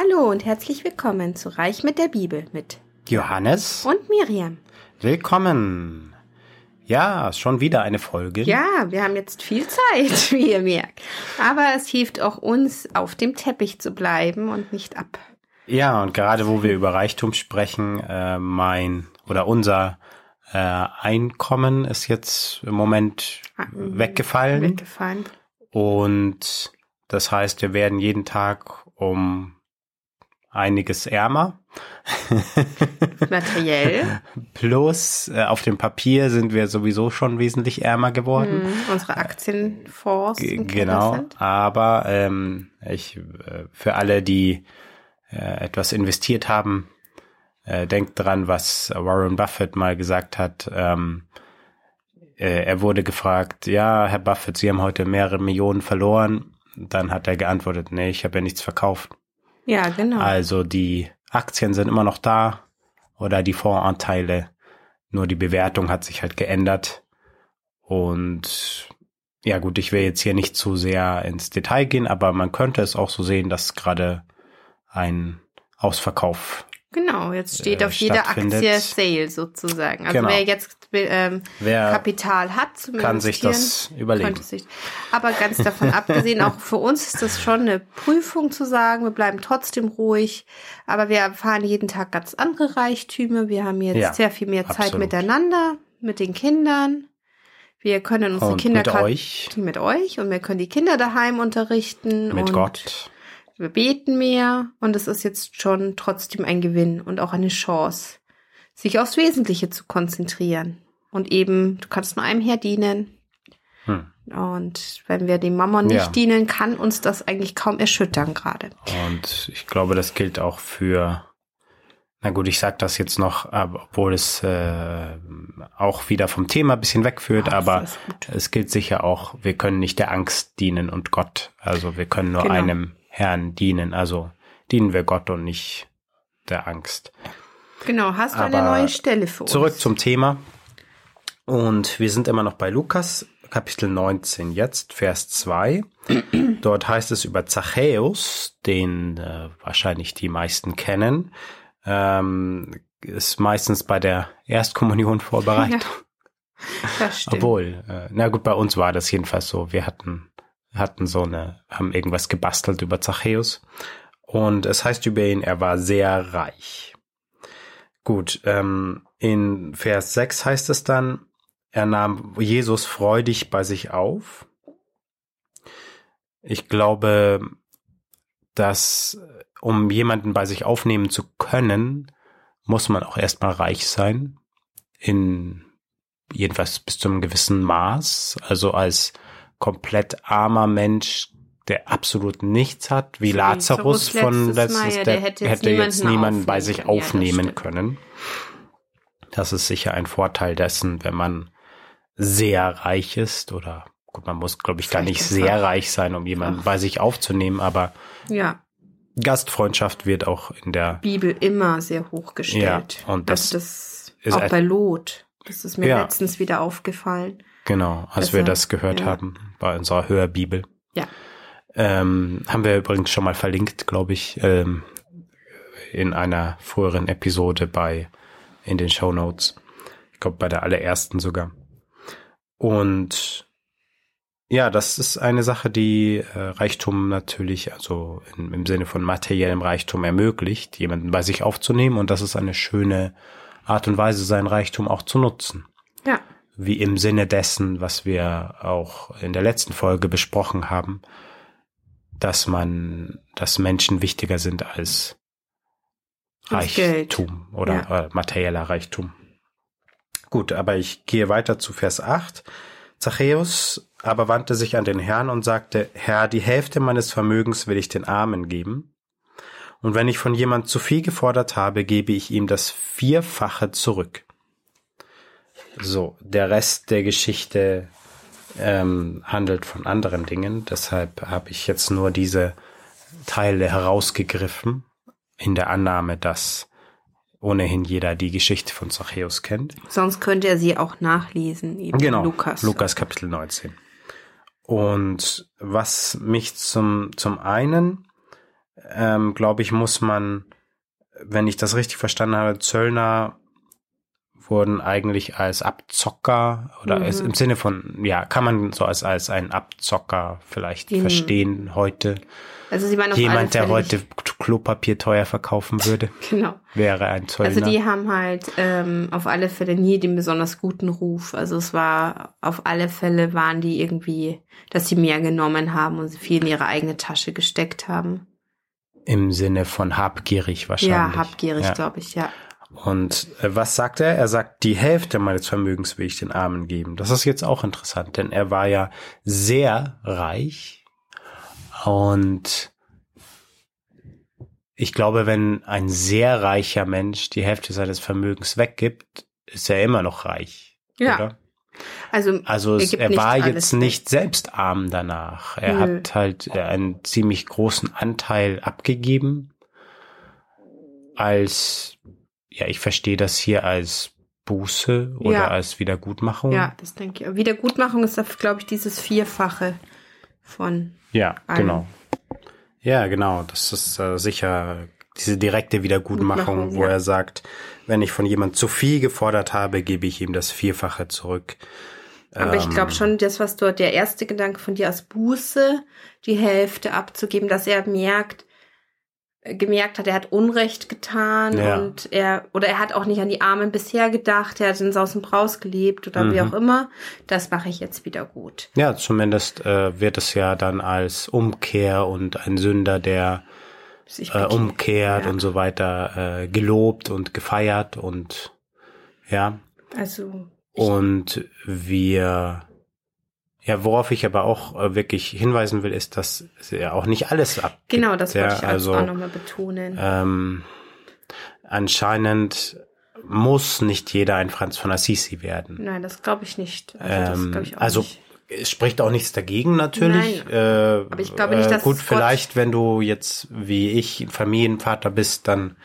Hallo und herzlich willkommen zu Reich mit der Bibel mit Johannes und Miriam. Willkommen. Ja, schon wieder eine Folge. Ja, wir haben jetzt viel Zeit, wie ihr merkt. Aber es hilft auch uns, auf dem Teppich zu bleiben und nicht ab. Ja, und gerade wo wir über Reichtum sprechen, äh, mein oder unser äh, Einkommen ist jetzt im Moment Ah, weggefallen. Weggefallen. Und das heißt, wir werden jeden Tag um einiges ärmer. Materiell. Plus äh, auf dem Papier sind wir sowieso schon wesentlich ärmer geworden. Mhm, unsere Aktienfonds. G genau, aber ähm, ich äh, für alle, die äh, etwas investiert haben, äh, denkt dran, was Warren Buffett mal gesagt hat. Ähm, äh, er wurde gefragt, ja, Herr Buffett, Sie haben heute mehrere Millionen verloren. Dann hat er geantwortet, nee, ich habe ja nichts verkauft. Ja, genau. Also die Aktien sind immer noch da oder die Fondsanteile, nur die Bewertung hat sich halt geändert. Und ja gut, ich will jetzt hier nicht zu sehr ins Detail gehen, aber man könnte es auch so sehen, dass gerade ein Ausverkauf Genau, jetzt steht äh, auf jeder. Aktie Sale sozusagen. Also Genau. wer jetzt ähm, Wer Kapital hat zum kann sich das überlegen. sich. Aber ganz davon abgesehen, auch für uns ist das schon eine Prüfung zu sagen, wir bleiben trotzdem ruhig, aber wir erfahren jeden Tag ganz andere Reichtümer. Wir haben jetzt Ja, sehr viel mehr Zeit absolut. miteinander, mit den Kindern. Wir können unsere Und Kinder mit euch, mit euch und wir können die Kinder daheim unterrichten. mit Gott. Wir beten mehr und es ist jetzt schon trotzdem ein Gewinn und auch eine Chance, sich aufs Wesentliche zu konzentrieren. Und eben, du kannst nur einem Herr dienen. Hm. Und wenn wir dem Mammon nicht Ja. dienen, kann uns das eigentlich kaum erschüttern gerade. Und ich glaube, das gilt auch für, na gut, ich sag das jetzt noch, obwohl es äh, auch wieder vom Thema ein bisschen wegführt, Ach, aber es gilt sicher auch, wir können nicht der Angst dienen und Gott. Also wir können nur Genau. einem Herrn dienen. Also dienen wir Gott und nicht der Angst. Genau, hast du eine Aber neue Stelle für uns? Zurück zum Thema. Und wir sind immer noch bei Lukas, Kapitel 19 jetzt, Vers 2. Dort heißt es über Zachäus, den äh, wahrscheinlich die meisten kennen. Ähm, ist meistens bei der Erstkommunion vorbereitet. Das stimmt. Obwohl, äh, na gut, bei uns war das jedenfalls so. Wir hatten, hatten so eine, haben irgendwas gebastelt über Zachäus. Und es heißt über ihn, er war sehr reich. Gut, ähm, in Vers 6 heißt es dann, er nahm Jesus freudig bei sich auf. Ich glaube, dass um jemanden bei sich aufnehmen zu können, muss man auch erstmal reich sein. In jedenfalls bis zu einem gewissen Maß. Also als komplett armer Mensch, der absolut nichts hat, wie So Lazarus von letztes Mal, ja, der, hätte hätte jetzt jetzt, niemanden niemanden bei sich aufnehmen. Ja, das können. Das ist sicher ein Vorteil dessen, wenn man sehr reich ist oder gut, man muss, glaube ich, gar nicht sehr reich sein, um jemanden Ach. bei sich aufzunehmen, aber Ja, Gastfreundschaft wird auch in der Bibel immer sehr hochgestellt. Ja, und das also das ist auch bei Lot. Das ist mir Ja. letztens wieder aufgefallen. Genau, als wir das gehört ja. haben bei unserer Hörbibel. Ja. Ähm, haben wir übrigens schon mal verlinkt, glaube ich, ähm, in einer früheren Episode bei in den Show Notes. Ich glaube bei der allerersten sogar. Und ja, das ist eine Sache, die äh, Reichtum natürlich, also in, im Sinne von materiellem Reichtum ermöglicht, jemanden bei sich aufzunehmen. Und das ist eine schöne Art und Weise, sein Reichtum auch zu nutzen Ja, wie im Sinne dessen, was wir auch in der letzten Folge besprochen haben, dass man, dass Menschen wichtiger sind als. Reichtum oder Ja. äh, materieller Reichtum. Gut, aber ich gehe weiter zu Vers 8. Zachäus aber wandte sich an den Herrn und sagte, Herr, die Hälfte meines Vermögens will ich den Armen geben. Und wenn ich von jemand zu viel gefordert habe, gebe ich ihm das Vierfache zurück. So, der Rest der Geschichte ähm, handelt von anderen Dingen. Deshalb habe ich jetzt nur diese Teile herausgegriffen, in der Annahme, dass ohnehin jeder die Geschichte von Zachäus kennt. sonst könnte er sie auch nachlesen. Eben Genau, Lukas. Lukas Kapitel 19. Und was mich zum, zum einen ähm, glaube ich, muss man, wenn ich das richtig verstanden habe, Zöllner wurden eigentlich als Abzocker oder Mhm. als, im Sinne von, ja, kann man so als, als ein Abzocker vielleicht Mhm. verstehen heute. Also sie waren auf alle Jemand, der heute Klopapier teuer verkaufen würde, genau. wäre ein Zöllner. Also die haben halt ähm, auf alle Fälle nie den besonders guten Ruf. Also es war auf alle Fälle waren die irgendwie, dass sie mehr genommen haben und viel in ihre eigene Tasche gesteckt haben. Im Sinne von habgierig wahrscheinlich. Ja, habgierig, Ja. glaube ich, ja. Und äh, was sagt er? Er sagt, die Hälfte meines Vermögens will ich den Armen geben. Das ist jetzt auch interessant, denn er war ja sehr reich und ich glaube, wenn ein sehr reicher Mensch die Hälfte seines Vermögens weggibt, ist er immer noch reich. Ja. Oder? Also, Also Er es, er war jetzt nicht selbst arm danach. Er Nö. hat halt äh, einen ziemlich großen Anteil abgegeben als, ja, ich verstehe das hier als Buße oder Ja. als Wiedergutmachung. ja, das denke ich. Wiedergutmachung ist, glaube ich, dieses Vierfache von. Ja, Allem. genau. Ja, genau. Das ist äh, sicher diese direkte Wiedergutmachung, Gutmachung, wo ja. er sagt, wenn ich von jemand zu viel gefordert habe, gebe ich ihm das Vierfache zurück. Aber ich glaube Ähm, schon, das, was dort der erste Gedanke von dir als Buße, die Hälfte abzugeben, dass er merkt, gemerkt hat, er hat Unrecht getan Ja. und er, oder er hat auch nicht an die Armen bisher gedacht, er hat in Saus und Braus gelebt oder wie Mhm. auch immer. Das mache ich jetzt wieder gut. Ja, zumindest äh, wird es ja dann als Umkehr und ein Sünder, der Sich äh, umkehrt Ja. und so weiter äh, gelobt und gefeiert und ja. Also, Und wir, ja, worauf ich aber auch äh, wirklich hinweisen will, ist, dass er auch nicht alles abgibt. genau, das wollte ja, ich also auch nochmal betonen. ähm, anscheinend muss nicht jeder ein Franz von Assisi werden. Nein, das glaube ich nicht. Also, Ähm, ich auch also nicht. es spricht auch nichts dagegen natürlich. Nein. Äh, Aber ich glaube nicht, äh, dass gut, vielleicht, wenn du jetzt wie ich Familienvater bist, dann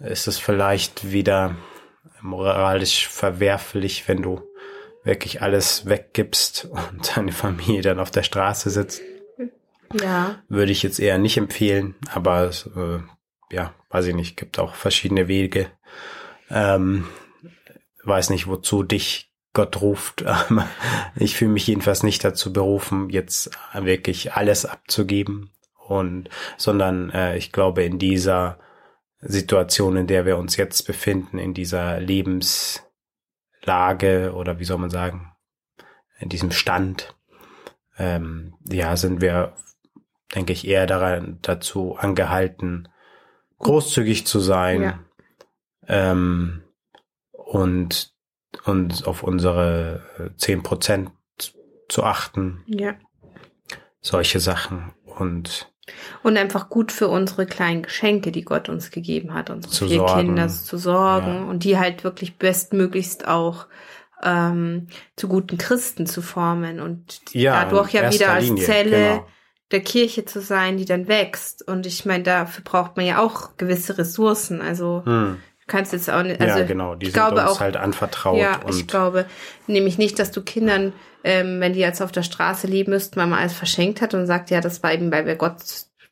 ist es vielleicht wieder moralisch verwerflich, wenn du wirklich alles weggibst und deine Familie dann auf der Straße sitzt. Ja, Würde ich jetzt eher nicht empfehlen, aber äh, ja, weiß ich nicht, gibt auch verschiedene Wege. Ähm, weiß nicht, wozu dich Gott ruft. ich fühle mich jedenfalls nicht dazu berufen, jetzt wirklich alles abzugeben und, sondern äh, ich glaube in dieser Situation, in der wir uns jetzt befinden, in dieser Lebenslage oder wie soll man sagen, in diesem Stand, ähm, ja, sind wir, denke ich, eher daran dazu angehalten, großzügig zu sein Ja. ähm, und uns auf unsere äh, zehn Prozent zu achten, ja. solche Sachen und Und einfach gut für unsere kleinen Geschenke, die Gott uns gegeben hat, unsere Zu vier sorgen. Kinder zu sorgen Ja. und die halt wirklich bestmöglichst auch ähm, zu guten Christen zu formen und Ja, dadurch ja wieder als Linie, Zelle genau. der Kirche zu sein, die dann wächst. Und ich meine, dafür braucht man ja auch gewisse Ressourcen. Also hm, kannst jetzt auch nicht, also ja, genau, die ich sind glaube uns auch, halt anvertraut ja, ich glaube nämlich nicht, dass du Kindern, ähm, wenn die jetzt auf der Straße leben müssten, weil man alles verschenkt hat und sagt, ja, das war eben, weil wir Gott,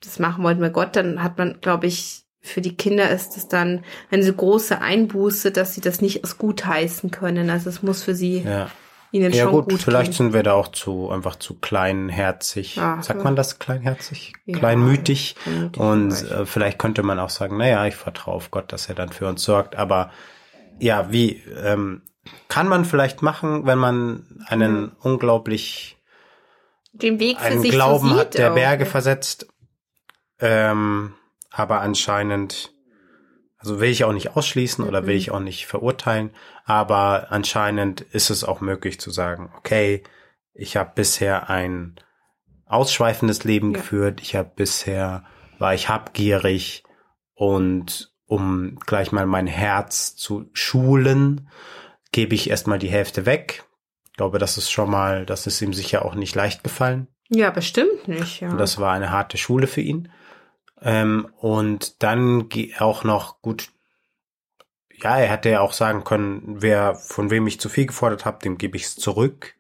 das machen wollten wir Gott, dann hat man, glaube ich, für die Kinder ist es dann eine so große Einbuße, dass sie das nicht als gut heißen können. Also es muss für sie ja. Ihnen Ja schon gut, gut vielleicht gehen. sind wir da auch zu einfach zu kleinherzig. Ja, Sagt ja. man das kleinherzig? Ja, Kleinmütig. kleinmütig Und vielleicht. äh, vielleicht könnte man auch sagen, naja, ich vertraue auf Gott, dass er dann für uns sorgt. Aber ja, wie ähm, kann man vielleicht machen, wenn man einen Mhm. unglaublich Den Weg für einen sich Glauben so hat, sieht der auch. Berge versetzt. Ähm, aber anscheinend, also will ich auch nicht ausschließen oder will Mhm. ich auch nicht verurteilen, aber anscheinend ist es auch möglich zu sagen, okay, ich habe bisher ein ausschweifendes Leben Ja. geführt, ich habe bisher, war ich habgierig und um gleich mal mein Herz zu schulen, gebe ich erstmal die Hälfte weg. Ich glaube, das ist schon mal, das ist ihm sicher auch nicht leicht gefallen. Ja, bestimmt nicht, ja. Und das war eine harte Schule für ihn. Ähm, und dann auch noch gut, ja, er hätte ja auch sagen können, wer von wem ich zu viel gefordert habe, dem gebe ich es zurück.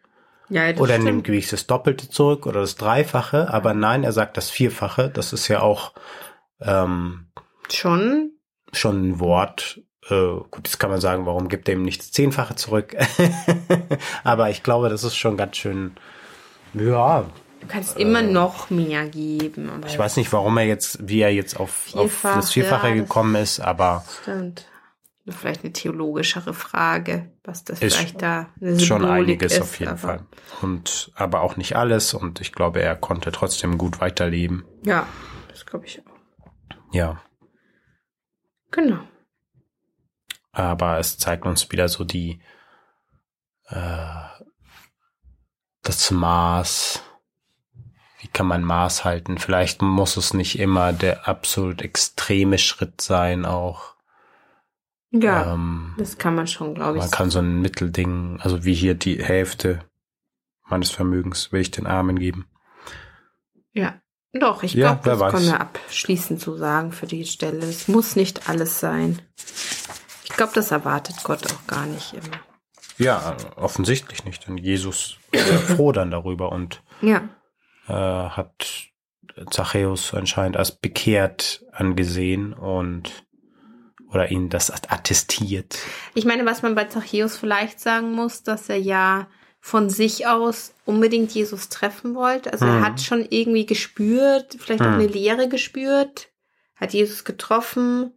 ja, das Oder dem gebe ich das Doppelte zurück oder das Dreifache. Aber nein, er sagt das Vierfache. Das ist ja auch Ähm, Schon. schon ein Wort. Äh, gut, jetzt kann man sagen, warum gibt er ihm nicht das Zehnfache zurück? Aber ich glaube, das ist schon ganz schön, ja, Du kannst immer noch mehr geben. Ich weiß nicht, warum er jetzt, wie er jetzt auf, auf Vielfach, das Vierfache ja, das- gekommen ist, aber Stimmt. Vielleicht eine theologischere Frage, was das Ist vielleicht da eine schon einiges ist, auf jeden aber- Fall. Und, aber auch nicht alles und ich glaube, er konnte trotzdem gut weiterleben. Ja, das glaube ich auch. Ja. Genau. aber es zeigt uns wieder so die äh, das Maß. Kann man Maß halten? Vielleicht muss es nicht immer der absolut extreme Schritt sein, auch. Ja, Ähm, das kann man schon, glaube ich. man kann so ein Mittelding, also wie hier die Hälfte meines Vermögens will ich den Armen geben. Ja, doch, ich Ja, glaube, das weiß. können wir abschließend so sagen für die Stelle. Es muss nicht alles sein. Ich glaube, das erwartet Gott auch gar nicht immer. Ja, offensichtlich nicht, denn Jesus ist froh dann darüber und Ja, äh, hat Zachäus anscheinend als bekehrt angesehen und oder ihn das attestiert. ich meine, was man bei Zachäus vielleicht sagen muss, dass er ja von sich aus unbedingt Jesus treffen wollte. Also er Mhm. hat schon irgendwie gespürt, vielleicht auch Mhm. eine Lehre gespürt, hat Jesus getroffen,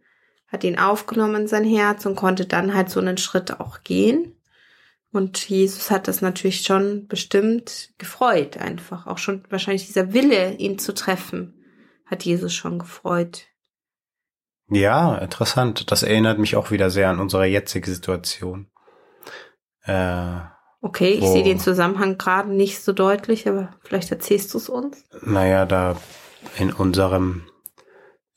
hat ihn aufgenommen in sein Herz und konnte dann halt so einen Schritt auch gehen. Und Jesus hat das natürlich schon bestimmt gefreut, einfach. Auch schon wahrscheinlich dieser Wille, ihn zu treffen, hat Jesus schon gefreut. Ja, interessant. Das erinnert mich auch wieder sehr an unsere jetzige Situation. Äh, Okay, ich sehe den Zusammenhang gerade nicht so deutlich, aber vielleicht erzählst du es uns. naja, da in unserem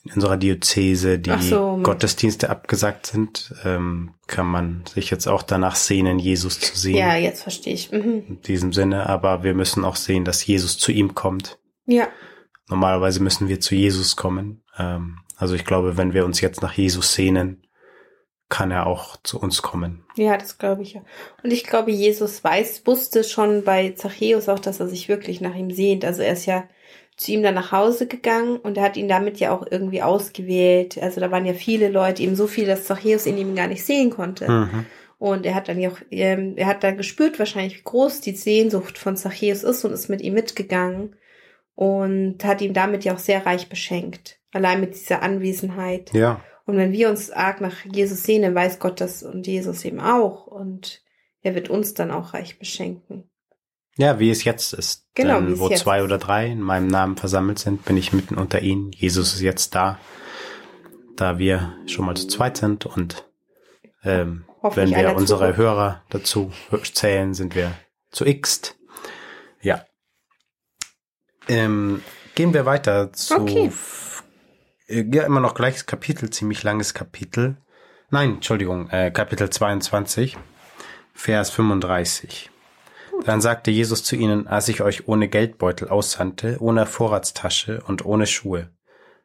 in unserer Diözese die so. Gottesdienste abgesagt sind, ähm, kann man sich jetzt auch danach sehnen, Jesus zu sehen. Ja, jetzt verstehe ich. Mhm. In diesem Sinne, aber wir müssen auch sehen, dass Jesus zu ihm kommt. Ja, Normalerweise müssen wir zu Jesus kommen. Ähm, also ich glaube, wenn wir uns jetzt nach Jesus sehnen, kann er auch zu uns kommen. ja, das glaube ich ja. Und ich glaube, Jesus weiß, wusste schon bei Zachäus auch, dass er sich wirklich nach ihm sehnt. Also er ist ja zu ihm dann nach Hause gegangen und er hat ihn damit ja auch irgendwie ausgewählt. Also da waren ja viele Leute, eben so viele, dass Zachäus in ihm gar nicht sehen konnte. Mhm. Und er hat dann ja auch, ähm, er hat dann gespürt wahrscheinlich, wie groß die Sehnsucht von Zachäus ist und ist mit ihm mitgegangen und hat ihm damit ja auch sehr reich beschenkt. Allein mit dieser Anwesenheit. Ja, Und wenn wir uns arg nach Jesus sehnen, weiß Gott das und Jesus eben auch. Und er wird uns dann auch reich beschenken. Ja, wie es jetzt ist. Genau, Denn wo zwei ist. oder drei in meinem Namen versammelt sind, bin ich mitten unter ihnen. Jesus ist jetzt da, da wir schon mal zu zweit sind und ähm, wenn wir unsere zurück. Hörer dazu zählen, sind wir zu x. Ja. Ähm, gehen wir weiter zu Okay. ja, immer noch gleiches Kapitel, ziemlich langes Kapitel. Nein, Entschuldigung, äh, Kapitel 22, Vers 35. Dann sagte Jesus zu ihnen, als ich euch ohne Geldbeutel aussandte, ohne Vorratstasche und ohne Schuhe,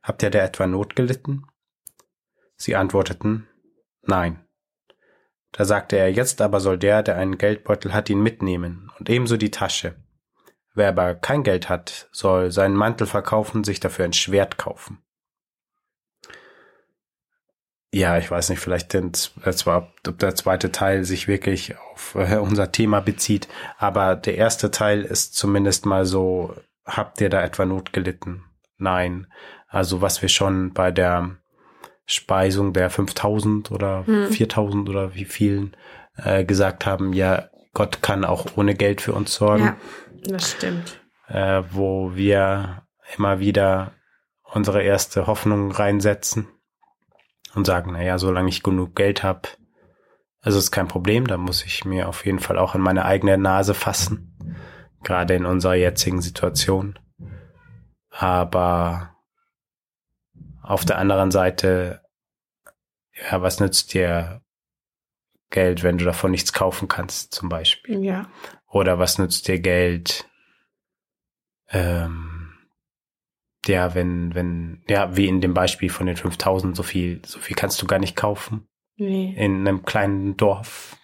habt ihr da etwa Not gelitten? Sie antworteten, nein. Da sagte er, jetzt aber soll der, der einen Geldbeutel hat, ihn mitnehmen und ebenso die Tasche. Wer aber kein Geld hat, soll seinen Mantel verkaufen, sich dafür ein Schwert kaufen. Ja, ich weiß nicht, vielleicht denn, äh, zwar, ob der zweite Teil sich wirklich auf äh, unser Thema bezieht, aber der erste Teil ist zumindest mal so, habt ihr da etwa Not gelitten? Nein. Also was wir schon bei der Speisung der 5000 oder Hm. 4000 oder wie vielen äh, gesagt haben, ja, Gott kann auch ohne Geld für uns sorgen Ja, das stimmt. äh, wo wir immer wieder unsere erste Hoffnung reinsetzen und sagen, naja, solange ich genug Geld habe, also ist kein Problem, da muss ich mir auf jeden Fall auch in meine eigene Nase fassen, gerade in unserer jetzigen Situation. Aber auf der anderen Seite, ja, was nützt dir Geld, wenn du davon nichts kaufen kannst, zum Beispiel? Ja. Oder was nützt dir Geld? Ähm, ja, wenn, wenn, ja, wie in dem Beispiel von den 5000, so viel, so viel kannst du gar nicht kaufen Nee. in einem kleinen Dorf.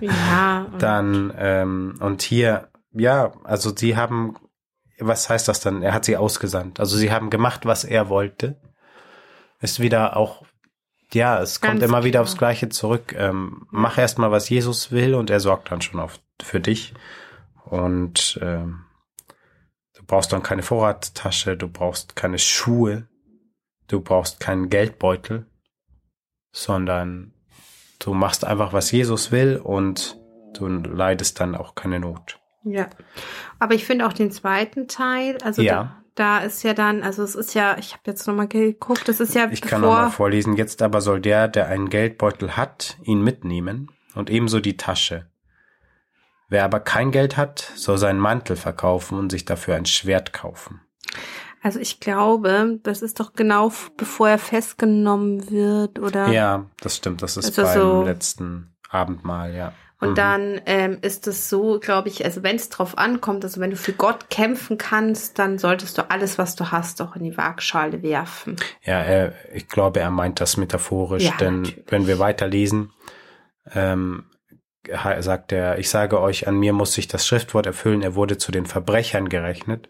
Ja. und- Dann, ähm, und hier, ja, also sie haben, was heißt das dann? Er hat sie ausgesandt. Also sie haben gemacht, was er wollte. ist wieder auch, ja, es kommt Ganz immer wieder klar. aufs Gleiche zurück. Ähm, mach erst mal, was Jesus will und er sorgt dann schon auf, für dich. Und ähm, brauchst dann keine Vorratstasche, du brauchst keine Schuhe, du brauchst keinen Geldbeutel, sondern du machst einfach, was Jesus will und du leidest dann auch keine Not. Ja. Aber ich finde auch den zweiten Teil, also Ja. da, da ist ja dann, also es ist ja, ich habe jetzt nochmal geguckt, das ist ja Ich kann bevor, noch mal vorlesen. Jetzt aber soll der, der einen Geldbeutel hat, ihn mitnehmen und ebenso die Tasche. Wer aber kein Geld hat, soll seinen Mantel verkaufen und sich dafür ein Schwert kaufen. also ich glaube, das ist doch genau bevor er festgenommen wird oder Ja, das stimmt. Das ist Also beim so- letzten Abendmahl, ja. Und Mhm. dann ähm, ist es so, glaube ich, also wenn es drauf ankommt, also wenn du für Gott kämpfen kannst, dann solltest du alles, was du hast, auch in die Waagschale werfen. Ja, er, ich glaube, er meint das metaphorisch, Ja, denn natürlich. wenn wir weiterlesen, ähm, sagt er, ich sage euch, an mir muss sich das Schriftwort erfüllen, er wurde zu den Verbrechern gerechnet,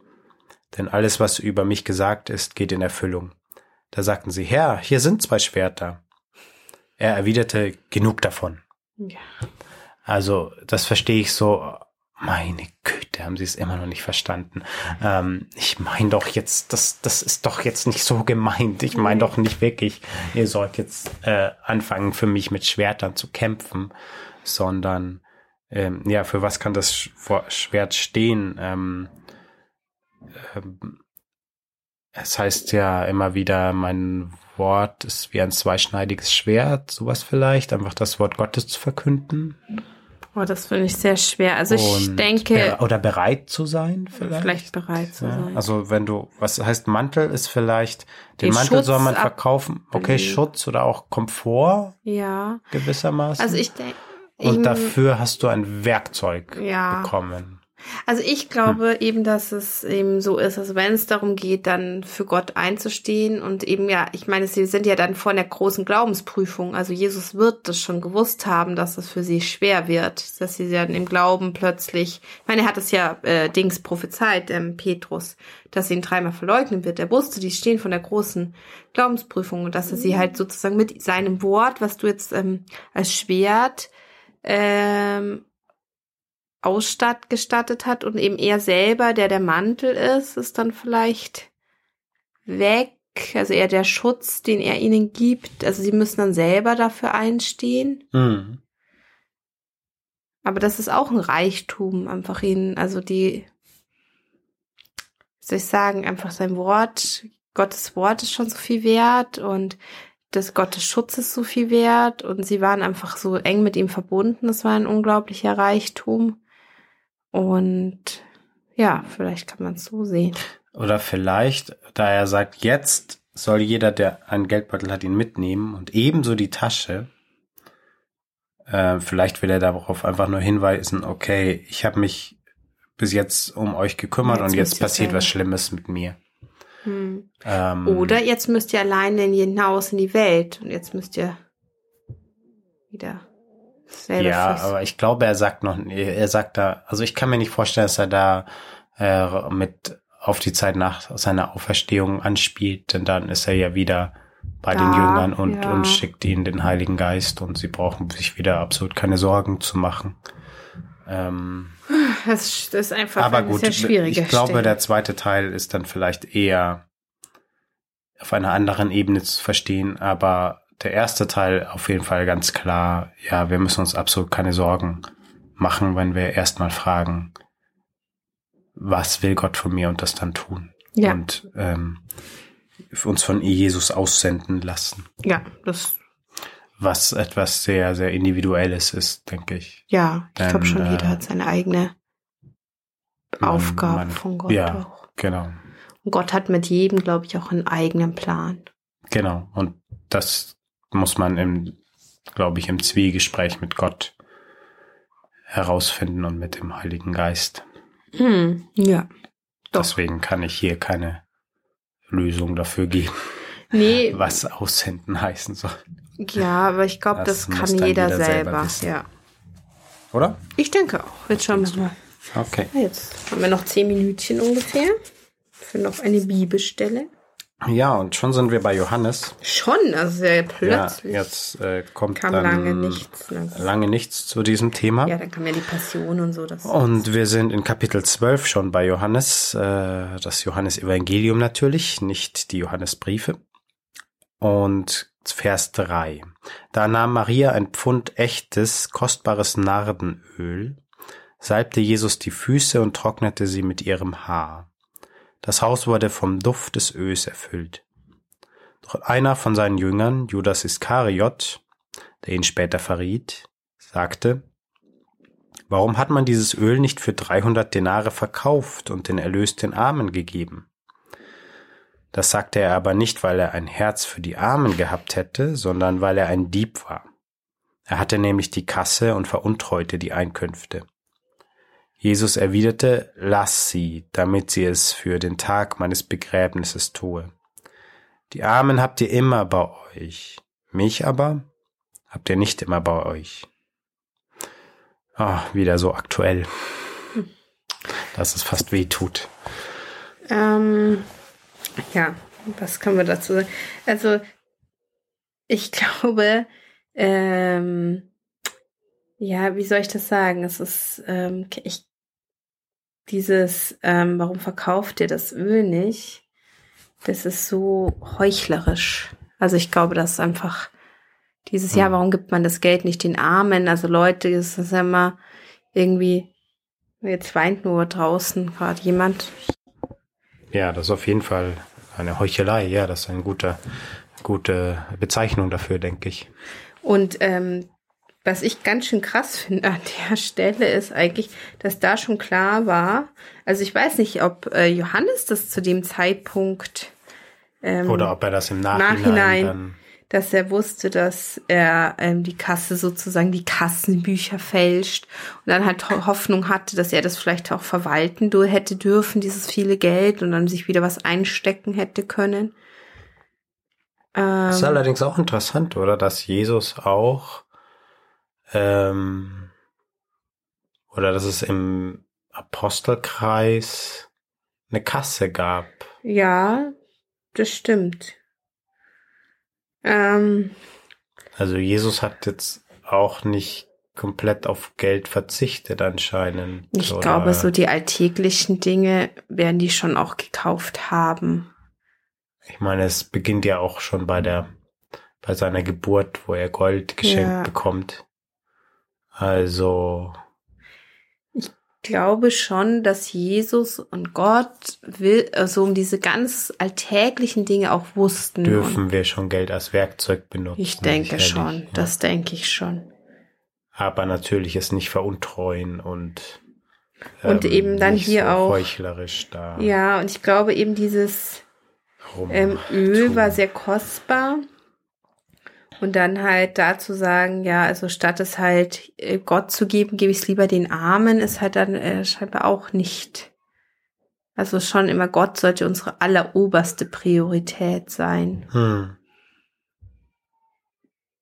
denn alles, was über mich gesagt ist, geht in Erfüllung. Da sagten sie, Herr, hier sind zwei Schwerter. Er erwiderte, genug davon. Ja. Also, das verstehe ich so. Meine Güte, haben sie es immer noch nicht verstanden. Ähm, ich meine doch jetzt, das, das ist doch jetzt nicht so gemeint. Ich meine doch nicht wirklich, ihr sollt jetzt äh, anfangen, für mich mit Schwertern zu kämpfen, sondern ähm, ja, für was kann das Schwert stehen? Ähm, ähm, es heißt ja immer wieder, mein Wort ist wie ein zweischneidiges Schwert, sowas vielleicht, einfach das Wort Gottes zu verkünden. Oh, das finde ich sehr schwer. Also ich Und denke, bere- oder bereit zu sein vielleicht. vielleicht bereit zu Ja, sein. also wenn du, was heißt Mantel ist vielleicht, den Den Mantel Schutz soll man verkaufen, okay, Schutz oder auch Komfort ja. gewissermaßen. Also ich denke. Und dafür hast du ein Werkzeug Ja. bekommen. Also ich glaube eben, dass es eben so ist, also wenn es darum geht, dann für Gott einzustehen und eben ja, ich meine, sie sind ja dann vor einer großen Glaubensprüfung. Also Jesus wird das schon gewusst haben, dass es für sie schwer wird, dass sie dann im Glauben plötzlich, ich meine, er hat es ja äh, Dings prophezeit, ähm, Petrus, dass sie ihn dreimal verleugnen wird. Er wusste, die stehen vor der großen Glaubensprüfung und dass er sie halt sozusagen mit seinem Wort, was du jetzt ähm, als Schwert ähm, ausstatt gestattet hat und eben er selber, der der Mantel ist, ist dann vielleicht weg. Also eher der Schutz, den er ihnen gibt. Also sie müssen dann selber dafür einstehen. Mhm. Aber das ist auch ein Reichtum, einfach ihnen, also die, soll ich sagen, einfach sein Wort, Gottes Wort ist schon so viel wert und das Gottes Schutz ist so viel wert und sie waren einfach so eng mit ihm verbunden. Das war ein unglaublicher Reichtum. Und ja, vielleicht kann man es so sehen. Oder vielleicht, da er sagt, jetzt soll jeder, der einen Geldbeutel hat, ihn mitnehmen und ebenso die Tasche. Äh, vielleicht will er darauf einfach nur hinweisen, okay, ich habe mich bis jetzt um euch gekümmert Jetzt und jetzt passiert was Schlimmes mit mir. Hm. Ähm, Oder jetzt müsst ihr alleine hinaus in die Welt und jetzt müsst ihr wieder selber Ja, fürs- aber ich glaube, er sagt noch, er sagt da, also ich kann mir nicht vorstellen, dass er da äh, mit auf die Zeit nach seiner Auferstehung anspielt, denn dann ist er ja wieder bei den Da, Jüngern und, ja. und schickt ihnen den Heiligen Geist und sie brauchen sich wieder absolut keine Sorgen zu machen. Ähm, Das ist einfach aber gut, sehr schwierige ich glaube, der zweite Teil ist dann vielleicht eher auf einer anderen Ebene zu verstehen, aber der erste Teil auf jeden Fall ganz klar, ja, wir müssen uns absolut keine Sorgen machen, wenn wir erstmal fragen, was will Gott von mir und das dann tun. Ja. Und ähm, uns von Jesus aussenden lassen. ja, das, Was etwas sehr, sehr Individuelles ist, denke ich. ja, ich glaube schon, jeder äh, hat seine eigene Man- Aufgabe man- von Gott Ja, auch. genau. Und Gott hat mit jedem, glaube ich, auch einen eigenen Plan. Genau. Und das muss man im, glaube ich, im Zwiegespräch mit Gott herausfinden und mit dem Heiligen Geist. Hm, ja. Doch. Deswegen kann ich hier keine Lösung dafür geben, Nee, was aussenden heißen soll. ja, aber ich glaube, Das das, kann jeder, jeder selber selber. Ja. Oder? Ich denke auch. Jetzt schauen wir mal. Okay. Jetzt haben wir noch zehn Minütchen ungefähr für noch eine Bibelstelle. Ja, und schon sind wir bei Johannes. Schon, also sehr plötzlich. Ja, jetzt äh, kommt kam dann lange nichts. Ne? lange nichts zu diesem Thema. Ja, dann kam ja die Passion und so. Das Und wir sind in Kapitel 12 schon bei Johannes, äh, das Johannesevangelium natürlich, nicht die Johannesbriefe. Und Vers 3. Da nahm Maria ein Pfund echtes, kostbares Nardenöl, salbte Jesus die Füße und trocknete sie mit ihrem Haar. Das Haus wurde vom Duft des Öls erfüllt. Doch einer von seinen Jüngern, Judas Iskariot, der ihn später verriet, sagte, Warum hat man dieses Öl nicht für 300 Denare verkauft und den Erlös den Armen gegeben? Das sagte er aber nicht, weil er ein Herz für die Armen gehabt hätte, sondern weil er ein Dieb war. Er hatte nämlich die Kasse und veruntreute die Einkünfte. Jesus erwiderte, lass sie, damit sie es für den Tag meines Begräbnisses tue. Die Armen habt ihr immer bei euch, mich aber habt ihr nicht immer bei euch. Ah, wieder so aktuell, dass es fast weh tut. Ähm, ja, was können wir dazu sagen? Also, ich glaube, ähm, ja, wie soll ich das sagen? Es ist, ähm, ich, dieses, ähm, warum verkauft ihr das Öl nicht? Das ist so heuchlerisch. Also ich glaube, das ist einfach dieses Jahr, warum gibt man das Geld nicht den Armen? Also Leute, es ist immer irgendwie, jetzt weint nur draußen gerade jemand. Ja, das ist auf jeden Fall eine Heuchelei. Ja, das ist eine gute, gute Bezeichnung dafür, denke ich. Und ähm, was ich ganz schön krass finde an der Stelle ist eigentlich, dass da schon klar war, also ich weiß nicht, ob äh, Johannes das zu dem Zeitpunkt ähm, Oder ob er das im Nachhinein, Nachhinein dass er wusste, dass er ähm, die Kasse sozusagen die Kassenbücher fälscht und dann halt Ho- Hoffnung hatte, dass er das vielleicht auch verwalten hätte dürfen, dieses viele Geld und dann sich wieder was einstecken hätte können. Das ist Ähm, allerdings auch interessant, oder? Dass Jesus auch ähm, oder dass es im Apostelkreis eine Kasse gab. ja, das stimmt. Ähm, Also Jesus hat jetzt auch nicht komplett auf Geld verzichtet anscheinend. ich oder? glaube, so die alltäglichen Dinge werden die schon auch gekauft haben. Ich meine, es beginnt ja auch schon bei der bei seiner Geburt, wo er Gold geschenkt Ja. bekommt. Also Ich glaube schon, dass Jesus und Gott will, also um diese ganz alltäglichen Dinge auch wussten. Dürfen wir schon Geld als Werkzeug benutzen. ich denke schon, ja. das denke ich schon. aber natürlich es nicht veruntreuen und Und eben dann hier so auch- heuchlerisch da Ja, und ich glaube eben dieses ähm, Öl war sehr kostbar. Und dann halt dazu sagen, ja, also statt es halt äh, Gott zu geben, gebe ich es lieber den Armen, ist halt dann äh, scheinbar auch nicht. Also schon immer Gott sollte unsere alleroberste Priorität sein. hm.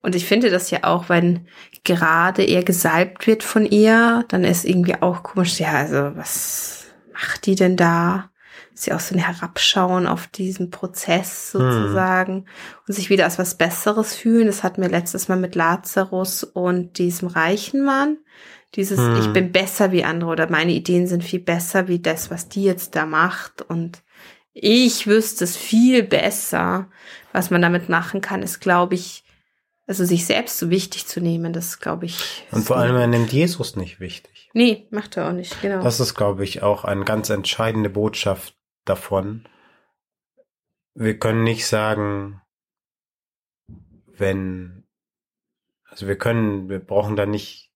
Und ich finde das ja auch, wenn gerade er gesalbt wird von ihr, dann ist irgendwie auch komisch, ja, also was macht die denn da? Ist ja auch so ein Herabschauen auf diesen Prozess sozusagen und sich wieder als was Besseres fühlen. Das hatten wir letztes Mal mit Lazarus und diesem reichen Mann. Dieses, Hm. ich bin besser wie andere oder meine Ideen sind viel besser wie das, was die jetzt da macht und ich wüsste es viel besser, was man damit machen kann, ist, glaube ich, also sich selbst so wichtig zu nehmen, das glaube ich. und vor allem er nimmt Jesus nicht wichtig. Nee, macht er auch nicht, genau. Das ist glaube ich auch eine ganz entscheidende Botschaft davon. Wir können nicht sagen, wenn also wir können, wir brauchen da nicht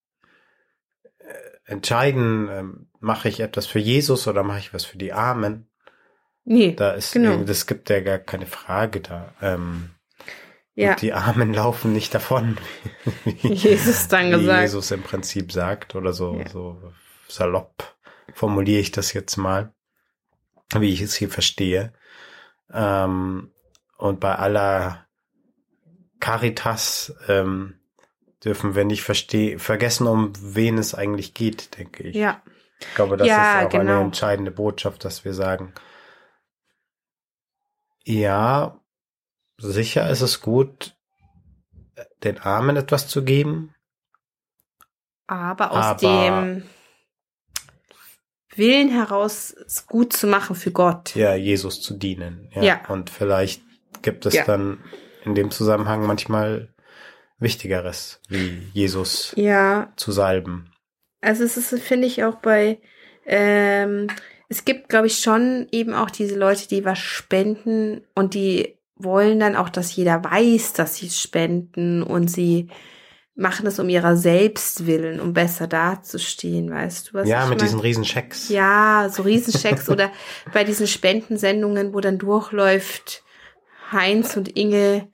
äh, entscheiden, ähm, mache ich etwas für Jesus oder mache ich was für die Armen. nee, Da ist, Genau. das gibt ja gar keine Frage da. Ähm, ja, die Armen laufen nicht davon, wie, Jesus dann wie gesagt. Jesus im Prinzip sagt oder so, Ja. so salopp formuliere ich das jetzt mal, wie ich es hier verstehe. Ähm, und bei aller Caritas ähm, dürfen wir nicht versteh vergessen, um wen es eigentlich geht, denke ich. Ja, Ich glaube, das Ja, ist auch eine genau. entscheidende Botschaft, dass wir sagen, Ja, sicher ist es gut, den Armen etwas zu geben. Aber aus Aber- dem Willen heraus, es gut zu machen für Gott. ja, Jesus zu dienen. Ja. Ja. Und vielleicht gibt es Ja. dann in dem Zusammenhang manchmal Wichtigeres, wie Jesus Ja, zu salben. also es ist, finde ich, auch bei, ähm, es gibt, glaube ich, schon eben auch diese Leute, die was spenden und die wollen dann auch, dass jeder weiß, dass sie spenden und sie machen es um ihrer selbst willen, um besser dazustehen, weißt du was? ja, mit mein? diesen Riesenschecks. Ja, so Riesenchecks oder bei diesen Spendensendungen, wo dann durchläuft, Heinz und Inge,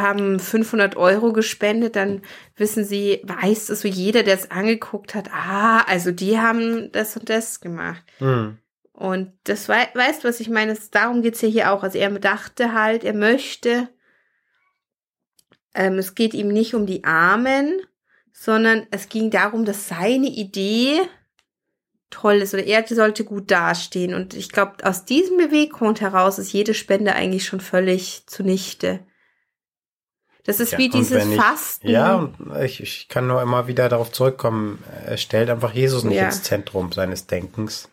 haben 500 Euro gespendet, dann wissen sie, weiß es so jeder, der es angeguckt hat, ah, also die haben das und das gemacht. Hm. Und das wei weißt du, was ich meine? Darum geht's ja hier auch. Also er dachte halt, er möchte, ähm, es geht ihm nicht um die Armen, sondern es ging darum, dass seine Idee toll ist oder er sollte gut dastehen. Und ich glaube, aus diesem Beweggrund heraus ist jede Spende eigentlich schon völlig zunichte. Das ist Ja, wie dieses ich- Fasten. Ja, ich, ich kann nur immer wieder darauf zurückkommen. Er stellt einfach Jesus nicht Ja. ins Zentrum seines Denkens.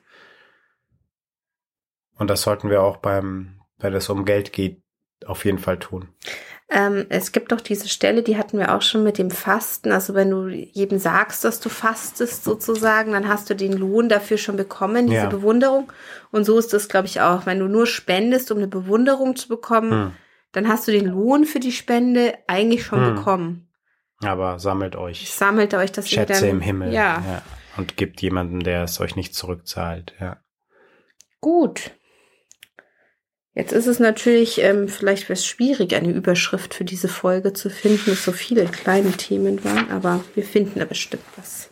Und das sollten wir auch beim, wenn es um Geld geht, auf jeden Fall tun. Ähm, es gibt doch diese Stelle, die hatten wir auch schon mit dem Fasten. Also wenn du jedem sagst, dass du fastest sozusagen, dann hast du den Lohn dafür schon bekommen, diese Ja. Bewunderung. Und so ist das, glaube ich, auch. Wenn du nur spendest, um eine Bewunderung zu bekommen, Hm. dann hast du den Lohn für die Spende eigentlich schon Hm. bekommen. Aber sammelt euch Sammelt euch das Schätze dann, im Himmel. Ja, Und gibt jemandem, der es euch nicht zurückzahlt. Ja. gut. Jetzt ist es natürlich, ähm, vielleicht es schwierig, eine Überschrift für diese Folge zu finden, es so viele kleine Themen waren, aber wir finden da bestimmt was.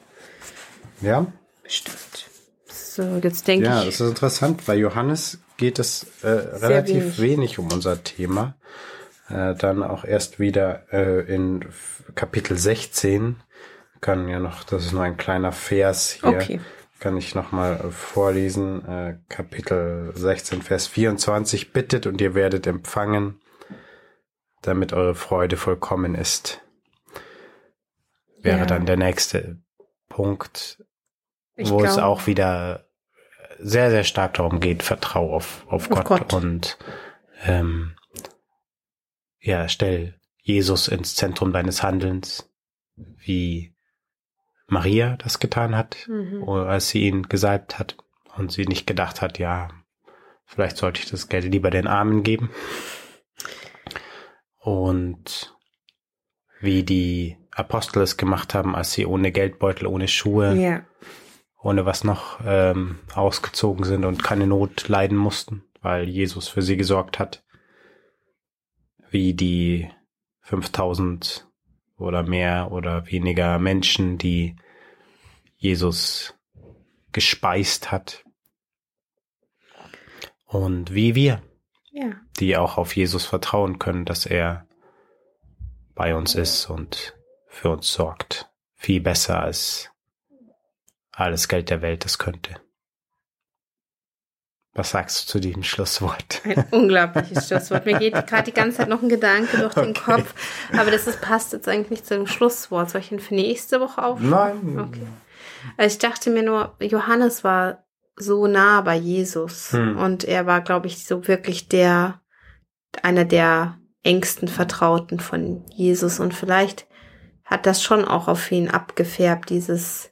Ja, Bestimmt. So, jetzt denke ja, ich. das ist interessant. Bei Johannes geht es äh, relativ wenig. wenig. um unser Thema. Äh, dann auch erst wieder äh, in Kapitel 16. Kann ja noch, das ist nur ein kleiner Vers hier. Okay. Kann ich noch mal äh, vorlesen. Äh, Kapitel 16, Vers 24. Bittet und ihr werdet empfangen, damit eure Freude vollkommen ist. Wäre Ja. dann der nächste Punkt, Ich wo es glaub- auch wieder sehr, sehr stark darum geht, vertrau auf, auf, Auf Gott, Gott. und ähm, ja, stell Jesus ins Zentrum deines Handelns, wie Maria das getan hat, Mhm. als sie ihn gesalbt hat und sie nicht gedacht hat, ja, vielleicht sollte ich das Geld lieber den Armen geben. Und wie die Apostel es gemacht haben, als sie ohne Geldbeutel, ohne Schuhe, Ja. ohne was noch ähm, ausgezogen sind und keine Not leiden mussten, weil Jesus für sie gesorgt hat. Wie die 5000 oder mehr oder weniger Menschen, die Jesus gespeist hat. Und wie wir, Ja. die auch auf Jesus vertrauen können, dass er bei uns ist und für uns sorgt. Viel besser als alles Geld der Welt das könnte. Was sagst du zu diesem Schlusswort? Ein unglaubliches Schlusswort. Mir geht gerade die ganze Zeit noch ein Gedanke durch den Okay. Kopf, aber das ist, passt jetzt eigentlich nicht zu dem Schlusswort. Soll ich ihn für nächste Woche auf? Nein. Okay. Also ich dachte mir nur, Johannes war so nah bei Jesus Hm. und er war, glaube ich, so wirklich der, einer der engsten Vertrauten von Jesus und vielleicht hat das schon auch auf ihn abgefärbt, dieses,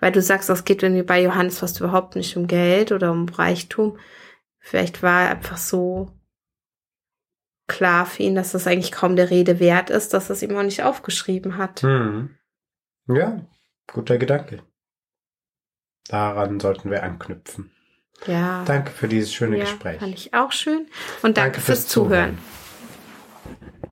weil du sagst, es geht irgendwie bei Johannes fast überhaupt nicht um Geld oder um Reichtum. Vielleicht war er einfach so klar für ihn, dass das eigentlich kaum der Rede wert ist, dass er es ihm auch nicht aufgeschrieben hat. Hm. Ja, guter Gedanke. Daran sollten wir anknüpfen. Ja. Danke für dieses schöne ja, Gespräch. Fand ich auch schön. Und danke, Danke fürs, fürs Zuhören. Zuhören.